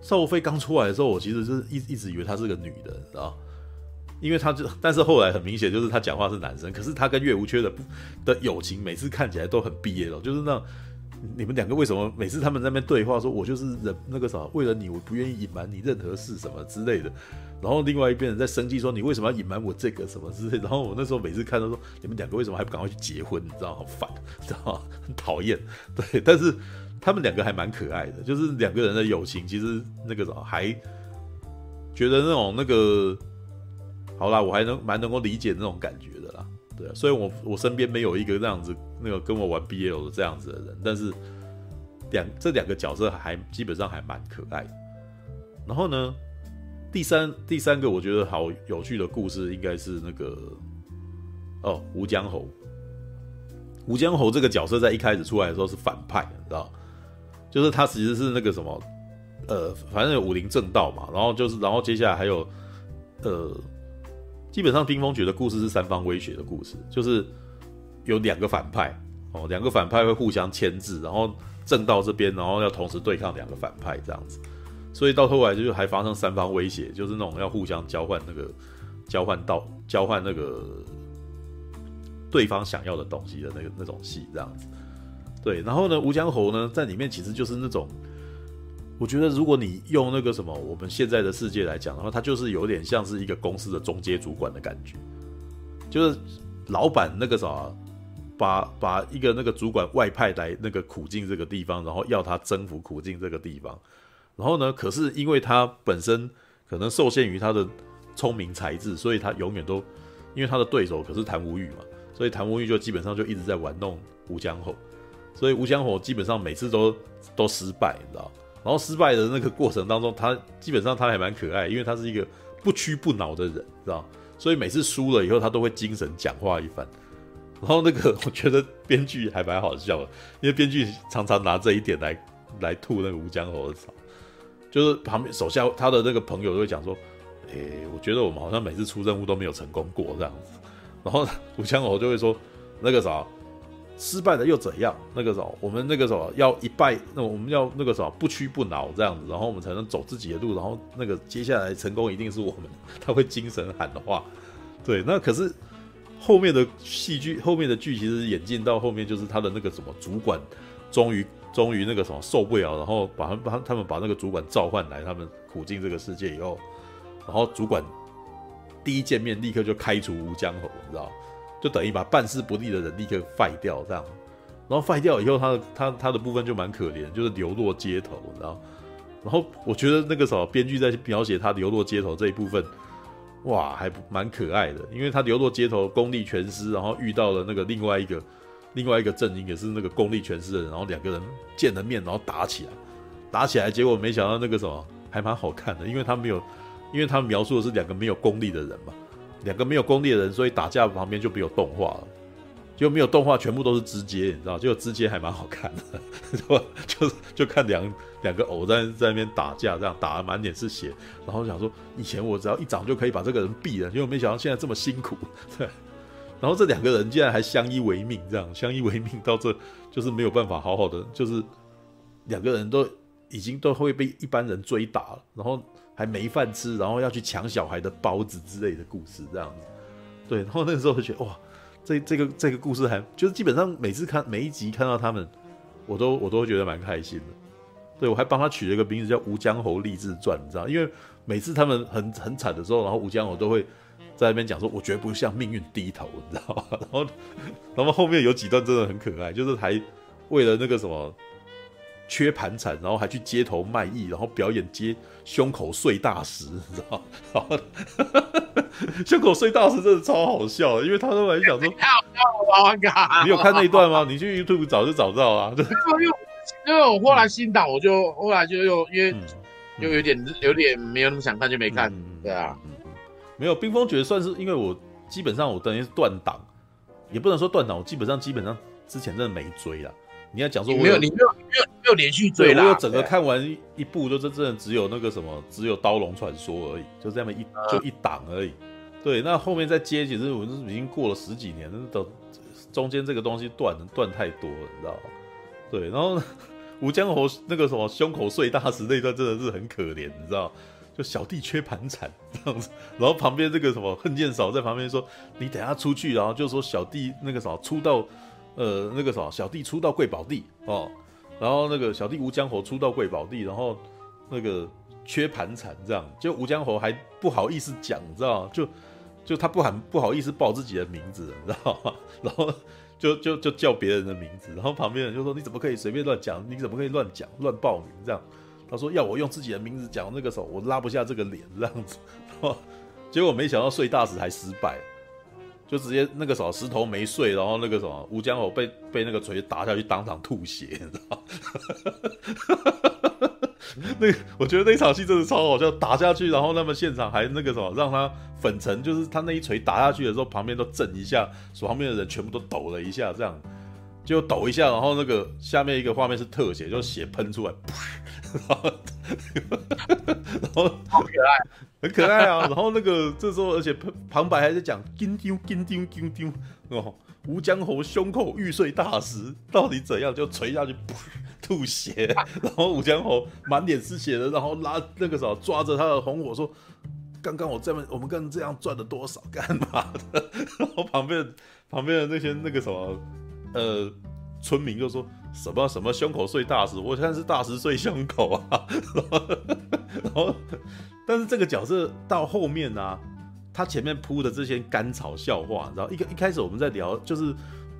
邵无非刚出来的时候，我其实是一一直以为她是个女的，你知道。因为他就，但是后来很明显就是他讲话是男生，可是他跟岳无缺的的友情每次看起来都很毕业了，就是那你们两个为什么每次他们在那边对话说，我就是忍那个啥，为了你我不愿意隐瞒你任何事什么之类的，然后另外一边人在生气说你为什么要隐瞒我这个什么之类，然后我那时候每次看到说你们两个为什么还不赶快去结婚，你知道好烦，知道吗？很 讨厌，对，但是他们两个还蛮可爱的，就是两个人的友情其实那个啥还觉得那种那个。好啦，我还能蛮能够理解那种感觉的啦，对啊，所以我我身边没有一个这样子那个跟我玩 BL 的这样子的人，但是两这两个角色还基本上还蛮可爱的。然后呢，第三第三个我觉得好有趣的故事应该是那个哦吴江侯，吴江侯这个角色在一开始出来的时候是反派，你知道，就是他其实是那个什么呃，反正有武林正道嘛，然后就是然后接下来还有呃。基本上冰封诀的故事是三方威胁的故事，就是有两个反派哦，两个反派会互相牵制，然后正道这边，然后要同时对抗两个反派这样子，所以到后来就还发生三方威胁，就是那种要互相交换那个交换道交换那个对方想要的东西的那个那种戏这样子。对，然后呢，吴江侯呢在里面其实就是那种。我觉得，如果你用那个什么我们现在的世界来讲的话，他就是有点像是一个公司的中阶主管的感觉，就是老板那个啥，把把一个那个主管外派来那个苦境这个地方，然后要他征服苦境这个地方，然后呢，可是因为他本身可能受限于他的聪明才智，所以他永远都因为他的对手可是谭无欲嘛，所以谭无欲就基本上就一直在玩弄吴江侯，所以吴江侯基本上每次都都失败，你知道。然后失败的那个过程当中，他基本上他还蛮可爱，因为他是一个不屈不挠的人，知道？所以每次输了以后，他都会精神讲话一番。然后那个我觉得编剧还蛮好笑的，因为编剧常常拿这一点来 来吐那个吴江侯的槽。就是旁边手下他的那个朋友都会讲说，诶、我觉得我们好像每次出任务都没有成功过这样子。然后吴江侯就会说，那个啥，失败了又怎样？那个啥，我们那个什么要一败，那我们要那个啥不屈不挠这样子，然后我们才能走自己的路，然后那个接下来成功一定是我们。他会精神喊的话，对，那可是后面的戏剧，后面的剧其实演进到后面就是他的那个什么主管，终于。终于那个什么受不了，然后把他把他们把那个主管召唤来，他们苦尽这个世界以后，然后主管第一见面立刻就开除吴江侯，你知道，就等于把办事不力的人立刻废掉这样，然后废掉以后，他的他他的部分就蛮可怜，就是流落街头，你知道，然后我觉得那个什么编剧在描写他流落街头这一部分，哇，还蛮可爱的，因为他流落街头功力全失，然后遇到了那个另外一个。另外一个阵营也是那个功力全失的人，然后两个人见了面，然后打起来，打起来，结果没想到那个什么还蛮好看的，因为他没有，因为他描述的是两个没有功力的人嘛，两个没有功力的人，所以打架旁边就没有动画了，就没有动画，全部都是直接，你知道，就直接还蛮好看的，就就看两两个偶在在那边打架，这样打得满脸是血，然后想说以前我只要一掌就可以把这个人毙了，结果没想到现在这么辛苦，对。然后这两个人竟然还相依为命，这样相依为命到这就是没有办法好好的，就是两个人都已经都会被一般人追打了，然后还没饭吃，然后要去抢小孩的包子之类的故事，这样子。对，然后那个时候就觉得哇，这这个这个故事还就是基本上每次看每一集看到他们，我都我都觉得蛮开心的。对，我还帮他取了一个名字叫《吴江侯励志传》，你知道，因为每次他们很很惨的时候，然后吴江侯都会。在那边讲说，我绝不向命运低头，你知道吗？然后，然后后面有几段真的很可爱，就是还为了那个什么缺盘缠，然后还去街头卖艺，然后表演街胸口碎大石，你知道吗？胸口碎大石真的超好笑的，因为他都还想说，太好我你有看那一段吗？你去 YouTube 找就找到啊。对因为因为我后来新档，我就后来就又因为又有点有点没有那么想看，就没看。对啊。没有冰封诀算是因为我基本上我等于是断档，也不能说断档，我基本上基本上之前真的没追了。你要讲说我没有，你没有没有没有连续追啦，我有整个看完一部，就真正只有那个什么，只有刀龙传说而已，就这么一就一档而已。对，那后面再接，其实我是已经过了十几年，那都中间这个东西断断太多了，你知道吗？对，然后 吴江侯那个什么胸口碎大石那一段真的是很可怜，你知道。就小弟缺盘缠 这样子，然后旁边这个什么恨剑嫂在旁边说：“你等下出去，然后就说小弟那个啥出到，呃，那个啥小弟出到贵宝地哦，然后那个小弟吴江侯出道贵宝地，然后那个缺盘缠这样，就吴江侯还不好意思讲，你知道就就他不喊不好意思报自己的名字，你知道吗？然后就就就叫别人的名字，然后旁边人就说：你怎么可以随便乱讲？你怎么可以乱讲乱报名这样？”他说要我用自己的名字讲那个时候，我拉不下这个脸这样子，结果没想到睡大石还失败，就直接那个什么石头没碎，然后那个什么吴江侯被被那个锤打下去当场吐血，你知道？那个我觉得那场戏真的超好笑，打下去，然后他们现场还那个什么让他粉尘，就是他那一锤打下去的时候，旁边都震一下，所旁边的人全部都抖了一下，这样就抖一下，然后那个下面一个画面是特写，就血喷出来。然后，然后好可爱，很可爱啊！然后那个这时候，而且旁白还在讲“金丢金丢金丢”哦，吴江侯胸口欲碎大石，到底怎样？就垂下去，吐血。然后吴江侯满脸是血的，然后拉那个啥，抓着他的红火说：“刚刚我这么，我们刚刚这样赚了多少？干嘛的？”然后旁边旁边的那些那个什么，呃。村民就说什么什么胸口碎大石，我现在是大石碎胸口啊。然后，但是这个角色到后面呢、他前面铺的这些甘草笑话，你知道，一个一开始我们在聊，就是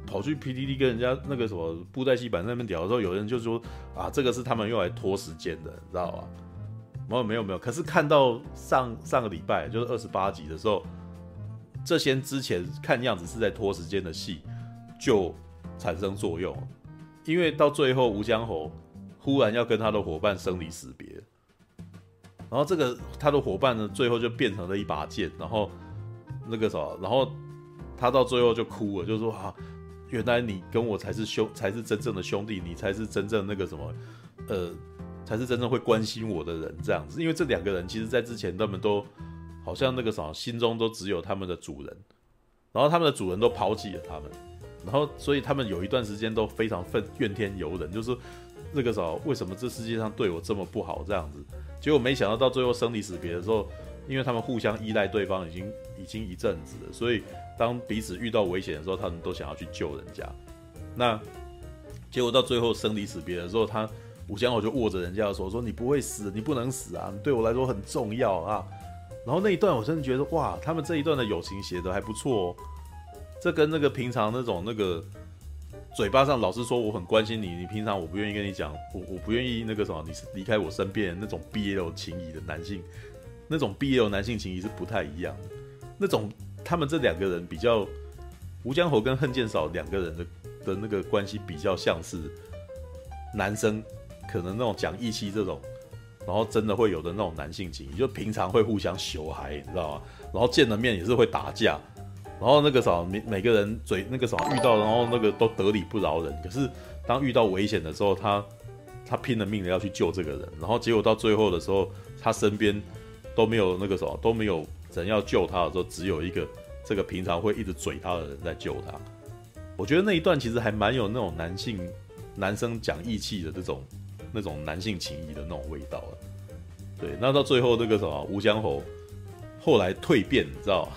跑去 PDD 跟人家那个什么布袋戏版那边聊的时候，有人就说啊，这个是他们用来拖时间的，你知道吧？没有没有没有，可是看到上上个礼拜就是二十八集的时候，这些之前看样子是在拖时间的戏就。产生作用，因为到最后吴江侯忽然要跟他的伙伴生离死别，然后这个他的伙伴呢，最后就变成了一把剑，然后那个什么，然后他到最后就哭了，就说啊，原来你跟我才是兄，才是真正的兄弟，你才是真正那个什么，呃，才是真正会关心我的人这样子。因为这两个人其实，在之前他们都好像那个啥，心中都只有他们的主人，然后他们的主人都抛弃了他们，然后所以他们有一段时间都非常愤怨天尤人，就是那个啥，为什么这世界上对我这么不好这样子？结果没想到到最后生离死别的时候，因为他们互相依赖对方已经已经一阵子了，所以当彼此遇到危险的时候，他们都想要去救人家。那结果到最后生离死别的时候，他吴江豪就握着人家的手说：“你不会死，你不能死啊！你对我来说很重要啊！”然后那一段我真的觉得哇，他们这一段的友情写得还不错哦。这跟那个平常那种那个嘴巴上老是说我很关心你，你平常我不愿意跟你讲，我我不愿意那个什么，你是离开我身边那种 BL 情谊的男性，那种 BL 男性情谊是不太一样的。那种他们这两个人比较，吴江侯跟恨剑少两个人的。的那个关系比较像是男生可能那种讲义气这种，然后真的会有的那种男性情谊，就平常会互相羞嗨，你知道吗？然后见了面也是会打架，然后那个啥每每个人嘴那个啥遇到，然后那个都得理不饶人。可是当遇到危险的时候，他他拼了命的要去救这个人，然后结果到最后的时候，他身边都没有那个什么都没有人要救他的时候，只有一个这个平常会一直嘴他的人在救他。我觉得那一段其实还蛮有那种男性男生讲义气的这种那种男性情谊的那种味道的。对，那到最后那个什么吴江侯后来蜕变，你知道吗？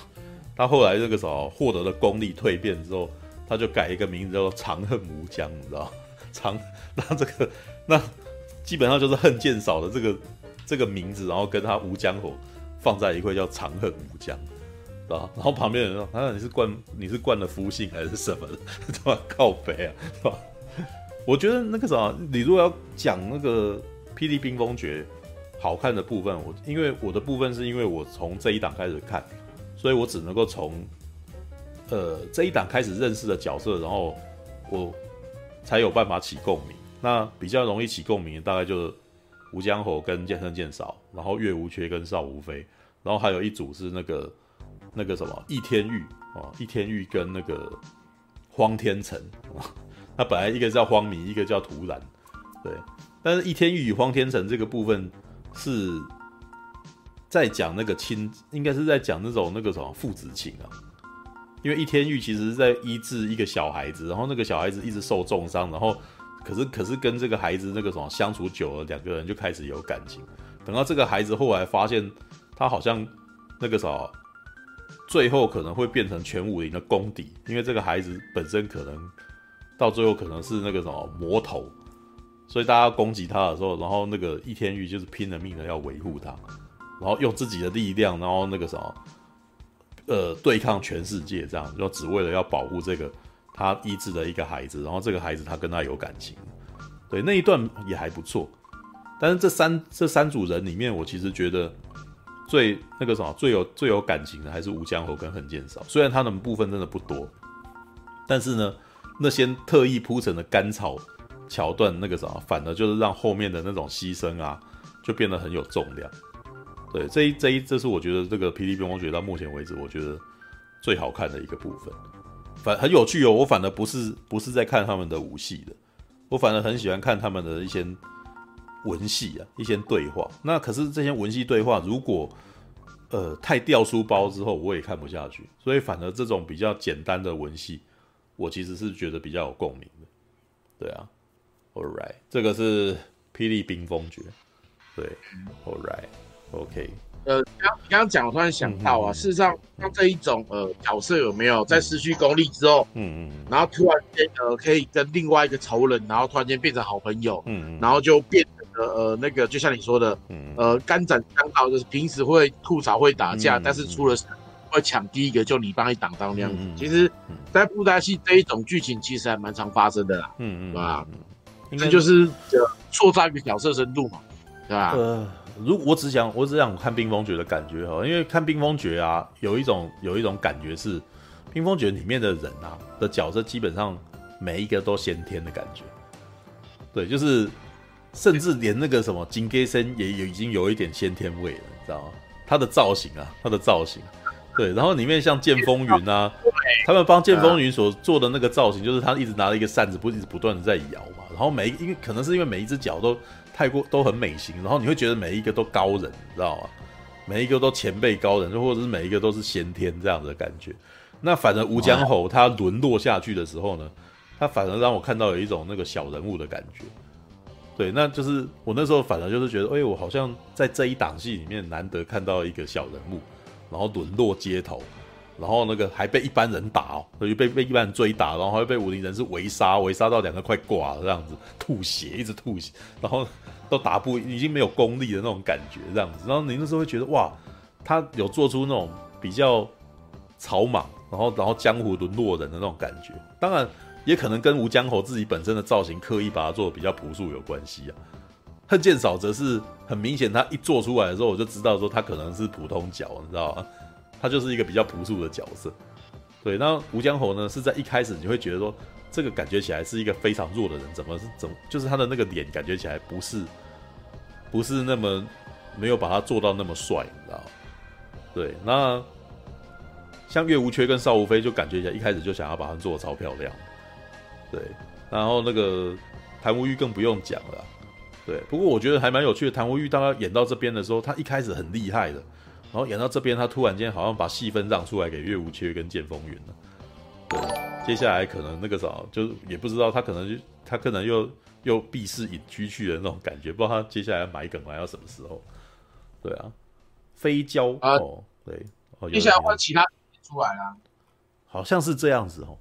他后来这个什么获得了功力蜕变之后，他就改一个名字叫做长恨无疆，你知道？长 那这个那基本上就是恨剑嫂的这个这个名字，然后跟他吴江侯放在一块叫长恨吴江。啊，然后旁边人说：“啊，你是冠你是冠了夫姓还是什么的？他妈靠北啊，是吧？”我觉得那个啥，你如果要讲那个《霹雳冰封诀》好看的部分，我因为我的部分是因为我从这一档开始看，所以我只能够从呃这一档开始认识的角色，然后我才有办法起共鸣。那比较容易起共鸣大概就是吴江侯跟剑圣剑嫂，然后岳无缺跟邵无非，然后还有一组是那个。那个什么易天玉啊，易天玉跟那个荒天成啊，他本来一个叫荒迷，一个叫突然，对。但是易天玉与荒天成这个部分是在讲那个亲，应该是在讲那种那个什么父子情啊。因为易天玉其实是在医治一个小孩子，然后那个小孩子一直受重伤，然后可是可是跟这个孩子那个什么相处久了，两个人就开始有感情。等到这个孩子后来发现他好像那个什么。最后可能会变成全武林的公敌，因为这个孩子本身可能到最后可能是那个什么魔头，所以大家攻击他的时候，然后那个易天玉就是拼了命的要维护他，然后用自己的力量，然后那个什么呃对抗全世界，这样就只为了要保护这个他医治的一个孩子，然后这个孩子他跟他有感情，对，那一段也还不错，但是这三这三组人里面，我其实觉得。最那个什么最有最有感情的还是吴江侯跟横剑嫂，虽然他们部分真的不多，但是呢，那些特意铺成的甘草桥段，那个什么，反而就是让后面的那种牺牲啊，就变得很有重量。对，这一这一这是我觉得这个《霹雳兵风诀》到目前为止，我觉得最好看的一个部分，反很有趣哦。我反而不是不是在看他们的武戏的，我反而很喜欢看他们的一些。文戏啊，一些对话，那可是这些文戏对话，如果呃太掉书包之后，我也看不下去。所以反而这种比较简单的文戏，我其实是觉得比较有共鸣的。对啊，All right，这个是《霹雳兵风诀》。对，All right right，OK。呃，刚刚刚讲，我突然想到啊，嗯、事实上像这一种呃角色有没有在失去功力之后，嗯嗯，然后突然间呃可以跟另外一个仇人，然后突然间变成好朋友，嗯嗯，然后就变。成了呃，那个就像你说的，呃，肝胆相照，就是平时会吐槽会打架，嗯、但是出了事会抢第一个，就你帮你挡刀那样子。嗯、其实，在布袋戏这一种剧情，其实还蛮常发生的啦，嗯嗯，对吧？这就是呃塑造一个角色深度嘛，对吧？呃，如果我只想我只想看《冰封诀》的感觉哈，因为看《冰封诀》啊，有一种有一种感觉是，《冰封诀》里面的人啊的角色，基本上每一个都先天的感觉，对，就是。甚至连那个什么金戈森也有已经有一点先天味了，你知道吗？他的造型啊，他的造型，对。然后里面像剑风云啊，他们帮剑风云所做的那个造型，就是他一直拿了一个扇子，不一直不断的在摇嘛。然后每一，因为可能是因为每一只脚都太过都很美型，然后你会觉得每一个都高人，你知道吗？每一个都前辈高人，或者是每一个都是先天这样子的感觉。那反而吴江侯他沦落下去的时候呢，他反而让我看到有一种那个小人物的感觉。对，那就是我那时候反而就是觉得，哎、我好像在这一档戏里面难得看到一个小人物，然后沦落街头，然后那个还被一般人打哦，所以被被一般人追打，然后还被武林人士围杀，围杀到两个快挂了这样子，吐血，一直吐血，然后都打不，已经没有功力的那种感觉这样子。然后你那时候会觉得，哇，他有做出那种比较草莽，然后然后江湖沦落人的那种感觉。当然。也可能跟吴江侯自己本身的造型刻意把它做的比较朴素有关系啊。恨剑嫂则是很明显，他一做出来的时候，我就知道说他可能是普通脚，你知道吗？他就是一个比较朴素的角色。对，那吴江侯呢，是在一开始你会觉得说，这个感觉起来是一个非常弱的人，怎么是怎么就是他的那个脸感觉起来不是不是那么没有把他做到那么帅，你知道吗？对，那像岳无缺跟邵无非就感觉起来一开始就想要把他做的超漂亮。对，然后那个谭无欲更不用讲了，对。不过我觉得还蛮有趣的，谭无欲当他演到这边的时候，他一开始很厉害的，然后演到这边，他突然间好像把戏份让出来给岳无缺跟剑风云了。对，接下来可能那个啥，就也不知道他可能就他可能又又避世隐居去的那种感觉，不知道他接下来要埋梗埋到什么时候。对啊，飞蛟、啊、哦，对，哦，接下来换其他出来啦，好像是这样子哦。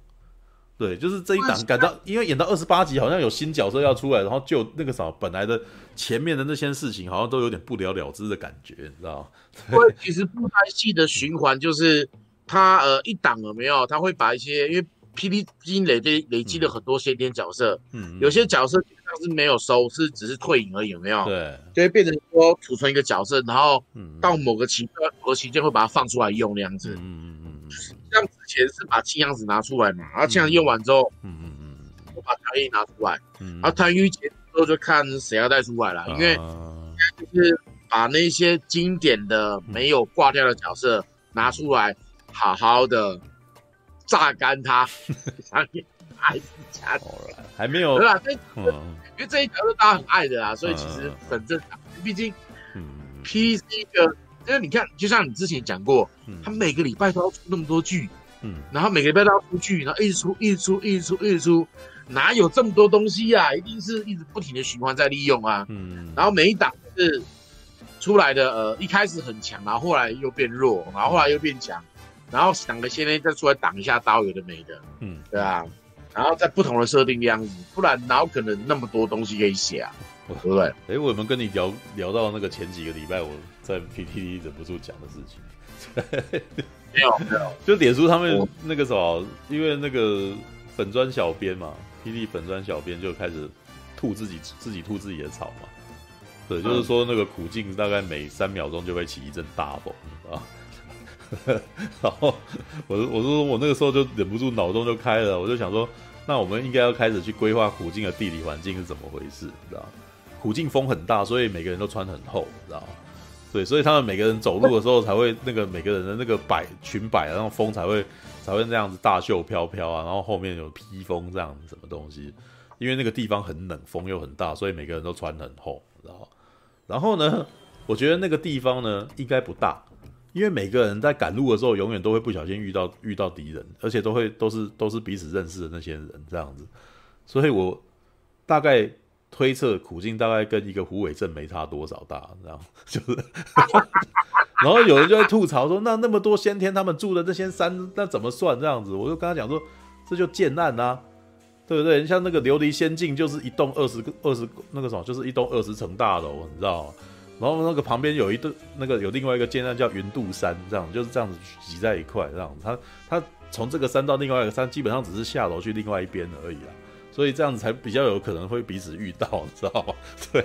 对，就是这一档感到，因为演到二十八集，好像有新角色要出来，然后就那个啥，本来的前面的那些事情，好像都有点不了了之的感觉，你知道吗？因为其实布袋戏的循环就是，他呃一档有没有，他会把一些因为霹雳已经累积累积了很多先天角色，嗯，有些角色基本上是没有收，是只是退隐而已，有没有？对，就会变成说储存一个角色，然后到某个期段某个期间会把它放出来用那样子，嗯嗯嗯。像之前是把青阳子拿出来嘛，然后青阳子用完之后，嗯嗯嗯，我把唐玉拿出来，嗯，然后唐玉结束之后就看谁要带出来了，因为就是把那些经典的没有挂掉的角色拿出来，好好的榨干它，还是加，还没有对吧？这因为这一条是大家很爱的啊，所以其实很正常，毕竟，嗯，P C 的。因为你看，就像你之前讲过，嗯、他每个礼拜都要出那么多剧，嗯，然后每个礼拜都要出去，然后一直出，一直出，一直出，一直出，哪有这么多东西呀、啊？一定是一直不停的循环在利用啊，嗯，然后每一档是出来的，呃，一开始很强，然后后来又变弱，然后后来又变强，然后挡个先呢再出来挡一下刀，有的没的，嗯，对啊，然后在不同的设定的样子，不然哪有可能那么多东西可以写啊？对不对？哎，我们跟你聊聊到那个前几个礼拜，我在 PTT 忍不住讲的事情。没有没有，就脸书他们那个什么，因为那个粉专小编嘛，PT 粉专小编就开始吐自己自己吐自己的草嘛。对，就是说那个苦境大概每三秒钟就会起一阵大风啊。然后我我说我那个时候就忍不住脑洞就开了，我就想说，那我们应该要开始去规划苦境的地理环境是怎么回事，你知道？苦境风很大，所以每个人都穿很厚，你知道吗？对，所以他们每个人走路的时候才会那个每个人的那个摆裙摆，然后风才会才会那样子大袖飘飘啊，然后后面有披风这样子什么东西，因为那个地方很冷，风又很大，所以每个人都穿很厚，知道吗？然后呢，我觉得那个地方呢应该不大，因为每个人在赶路的时候永远都会不小心遇到遇到敌人，而且都会都是都是彼此认识的那些人这样子，所以我大概。推测苦境大概跟一个虎尾镇没差多少大，这样 就是，然后有人就会吐槽说，那那么多先天他们住的这些山，那怎么算这样子？我就跟他讲说，这就建案啊，对不对？你像那个琉璃仙境就是一栋二十个二十那个什么，就是一栋二十层大楼，你知道吗？然后那个旁边有一栋那个有另外一个建案叫云渡山，这样就是这样子挤在一块，这样，他他从这个山到另外一个山，基本上只是下楼去另外一边而已啦。所以这样子才比较有可能会彼此遇到，你知道吗？对，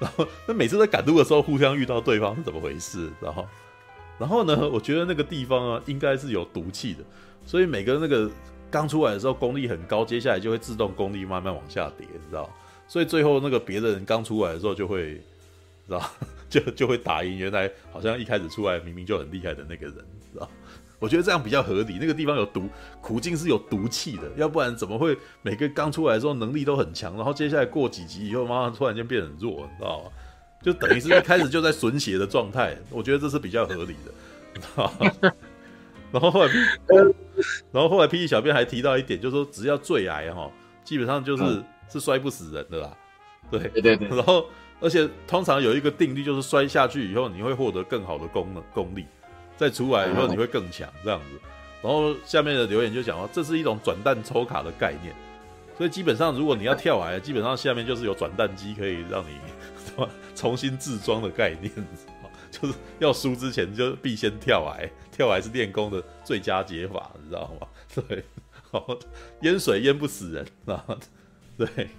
然后那每次在赶路的时候互相遇到对方是怎么回事？然后，然后呢？我觉得那个地方啊，应该是有毒气的，所以每个那个刚出来的时候功力很高，接下来就会自动功力慢慢往下跌，你知道？所以最后那个别的人刚出来的时候就会，知道？就就会打赢原来好像一开始出来明明就很厉害的那个人，知道？我觉得这样比较合理。那个地方有毒，苦境是有毒气的，要不然怎么会每个刚出来的时候能力都很强，然后接下来过几集以后，妈妈突然间变很弱，你知道吗？就等于是一开始就在损血的状态。我觉得这是比较合理的，你知道吗？然后后来，然后后来 PE 小编还提到一点，就是说只要坠崖哈，基本上就是、嗯、是摔不死人的啦。对对对，对。然后而且通常有一个定律，就是摔下去以后你会获得更好的功能功力，再出来以后你会更强这样子。然后下面的留言就讲说，这是一种转蛋抽卡的概念，所以基本上如果你要跳崖，基本上下面就是有转蛋机可以让你 重新自装的概念。就是要输之前就必先跳崖，跳崖是练功的最佳解法，你知道吗？对，淹水淹不死人啊。对，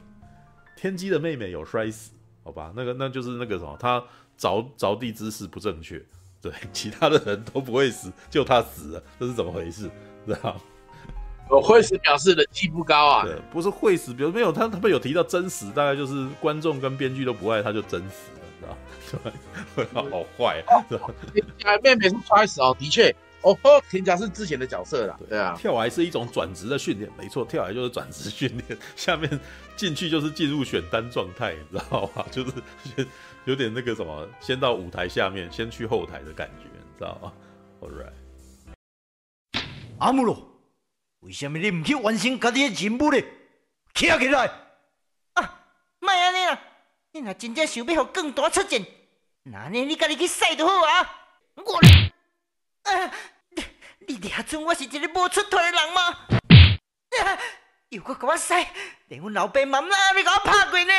天机的妹妹有摔死，好吧？那个那就是那个什么，他着着地姿势不正确，对，其他的人都不会死，就他死了，这是怎么回事？知道？我会死表示人气不高啊，对，不是会死，比如没有他他们有提到真死，大概就是观众跟编剧都不爱他，就真死了。知道对，好坏啊！天甲妹妹是摔死哦，的确哦，天甲是之前的角色啦。对啊，跳崖是一种转职的训练，没错，跳崖就是转职训练。下面进去就是进入选单状态，你知道吗？就是有点那个什么，先到舞台下面，先去后台的感觉，你知道吗？All right，阿姆罗，为什么你唔去完成家己的任务呢？起来起来！啊，卖安尼啦！你若真正想要让更大出战，那呢你家己去赛就好啊！我，啊，你你俩准我是一个无出头的人吗？啊，又搁给我赛，连阮老爸妈妈你给我拍过呢！